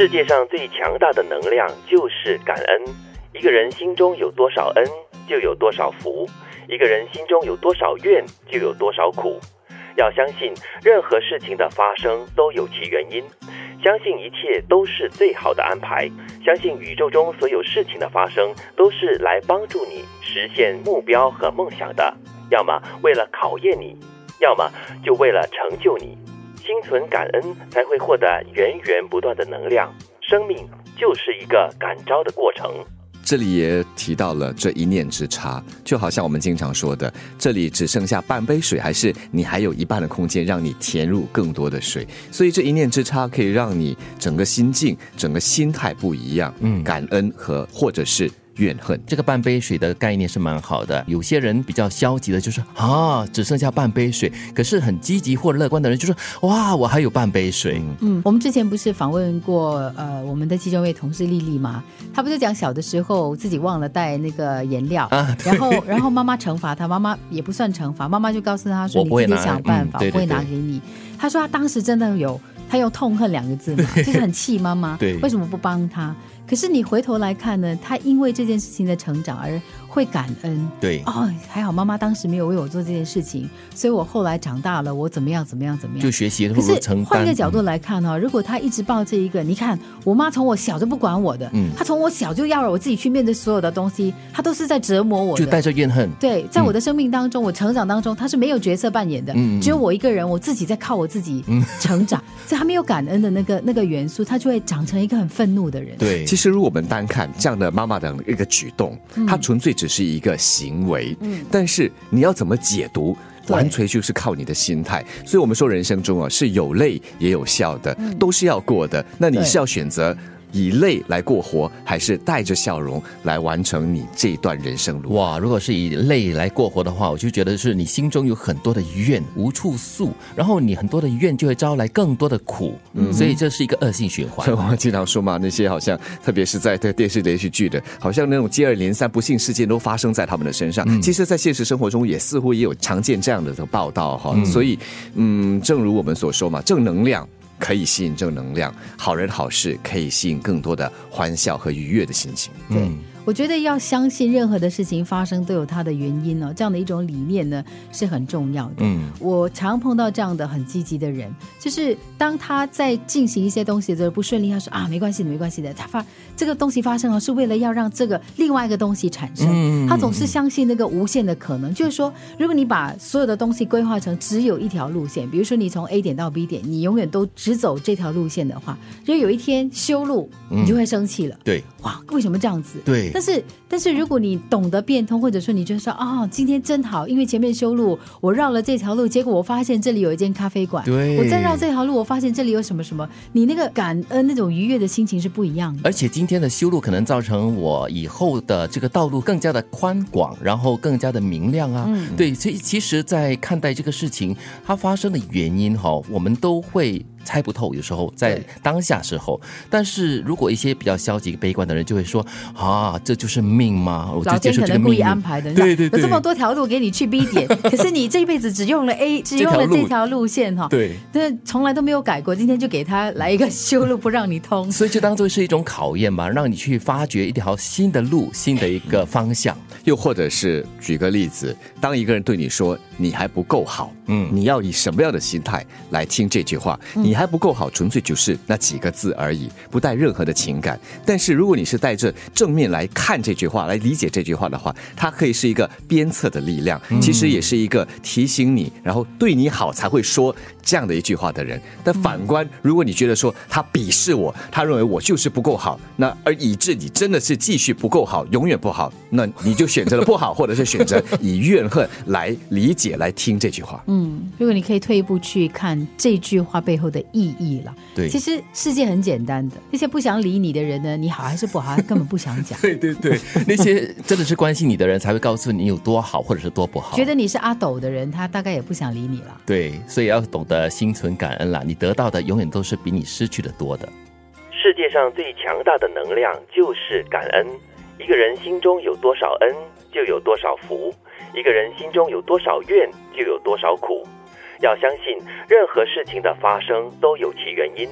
世界上最强大的能量就是感恩。一个人心中有多少恩，就有多少福；一个人心中有多少怨，就有多少苦。要相信，任何事情的发生都有其原因，相信一切都是最好的安排，相信宇宙中所有事情的发生都是来帮助你实现目标和梦想的，要么为了考验你，要么就为了成就你。心存感恩，才会获得源源不断的能量。生命就是一个感召的过程。这里也提到了这一念之差，就好像我们经常说的，这里只剩下半杯水，还是你还有一半的空间让你填入更多的水。所以这一念之差可以让你整个心境、整个心态不一样。嗯，感恩和或者是。怨恨这个半杯水的概念是蛮好的。有些人比较消极的，就是啊，只剩下半杯水。可是很积极或乐观的人，就是哇，我还有半杯水。嗯，我们之前不是访问过呃我们的其中一位同事丽丽吗？她不是讲小的时候自己忘了带那个颜料啊，然后然后妈妈惩罚她，妈妈也不算惩罚，妈妈就告诉她说你自己想办法，我会拿给你。她说她当时真的有，她用痛恨两个字嘛，就是很气妈妈，为什么不帮她？可是你回头来看呢，他因为这件事情的成长而。会感恩，对。哦，还好妈妈当时没有为我做这件事情，所以我后来长大了，我怎么样怎么样怎么样，就学习可是换一个角度来看哈，如果他一直抱这一个，你看我妈从我小就不管我的，嗯，她从我小就要我自己去面对所有的东西，她都是在折磨我，就带着怨恨。对，在我的生命当中，我成长当中，她是没有角色扮演的，只有我一个人，我自己在靠我自己成长，所以她没有感恩的那个那个元素，她就会长成一个很愤怒的人。对，其实如果我们单看这样的妈妈的一个举动，她纯粹。只是一个行为，嗯，但是你要怎么解读，完全就是靠你的心态。所以，我们说人生中啊，是有泪也有笑的，都是要过的。那你是要选择？以泪来过活，还是带着笑容来完成你这段人生路？哇！如果是以泪来过活的话，我就觉得是你心中有很多的怨无处诉，然后你很多的怨就会招来更多的苦，嗯，所以这是一个恶性循环。所以我们经常说嘛，那些好像特别是在对电视连续剧的，好像那种接二连三不幸事件都发生在他们的身上。其实，在现实生活中也似乎也有常见这样的报道哈。所以，嗯，正如我们所说嘛，正能量。可以吸引正能量，好人好事可以吸引更多的欢笑和愉悦的心情。对。我觉得要相信任何的事情发生都有它的原因哦，这样的一种理念呢是很重要的。嗯，我常碰到这样的很积极的人，就是当他在进行一些东西的时候不顺利，他说啊没关系的，没关系的。他发这个东西发生了，是为了要让这个另外一个东西产生。他总是相信那个无限的可能，就是说，如果你把所有的东西规划成只有一条路线，比如说你从 A 点到 B 点，你永远都只走这条路线的话，就有一天修路，你就会生气了。对，哇，为什么这样子？对。但是，但是如果你懂得变通，或者说你就说啊，今天真好，因为前面修路，我绕了这条路，结果我发现这里有一间咖啡馆。对，我再绕这条路，我发现这里有什么什么，你那个感恩那种愉悦的心情是不一样的。而且今天的修路可能造成我以后的这个道路更加的宽广，然后更加的明亮啊。嗯，对，所以其实，在看待这个事情它发生的原因哈，我们都会。猜不透，有时候在当下时候，但是如果一些比较消极、悲观的人就会说啊，这就是命吗？我天可能故意安排的，对对对，有这么多条路给你去 B 点，可是你这一辈子只用了 A，只用了这条路。线哈，对，但从来都没有改过，今天就给他来一个修路不让你通，所以就当做是一种考验吧，让你去发掘一条新的路、新的一个方向，又或者是举个例子，当一个人对你说你还不够好，嗯，你要以什么样的心态来听这句话？你还不够好，纯粹就是那几个字而已，不带任何的情感。但是如果你是带着正面来看这句话，来理解这句话的话，它可以是一个鞭策的力量，其实也是一个提醒你，然后对你好才会说这样的一句话的人。但反观，如果你觉得说他鄙视我，他认为我就是不够好，那而以致你真的是继续不够好，永远不好，那你就选择了不好，或者是选择以怨恨来理解来听这句话。嗯，如果你可以退一步去看这句话背后的。意义了，对，其实世界很简单的，那些不想理你的人呢，你好还是不好，他根本不想讲。对对对，那些真的是关心你的人才会告诉你有多好，或者是多不好。觉得你是阿斗的人，他大概也不想理你了。对，所以要懂得心存感恩啦，你得到的永远都是比你失去的多的。世界上最强大的能量就是感恩。一个人心中有多少恩，就有多少福；一个人心中有多少怨，就有多少苦。要相信，任何事情的发生都有其原因。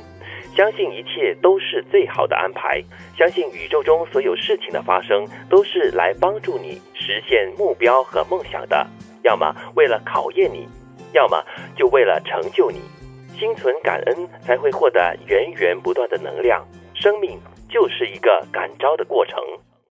相信一切都是最好的安排，相信宇宙中所有事情的发生都是来帮助你实现目标和梦想的，要么为了考验你，要么就为了成就你。心存感恩，才会获得源源不断的能量。生命就是一个感召的过程。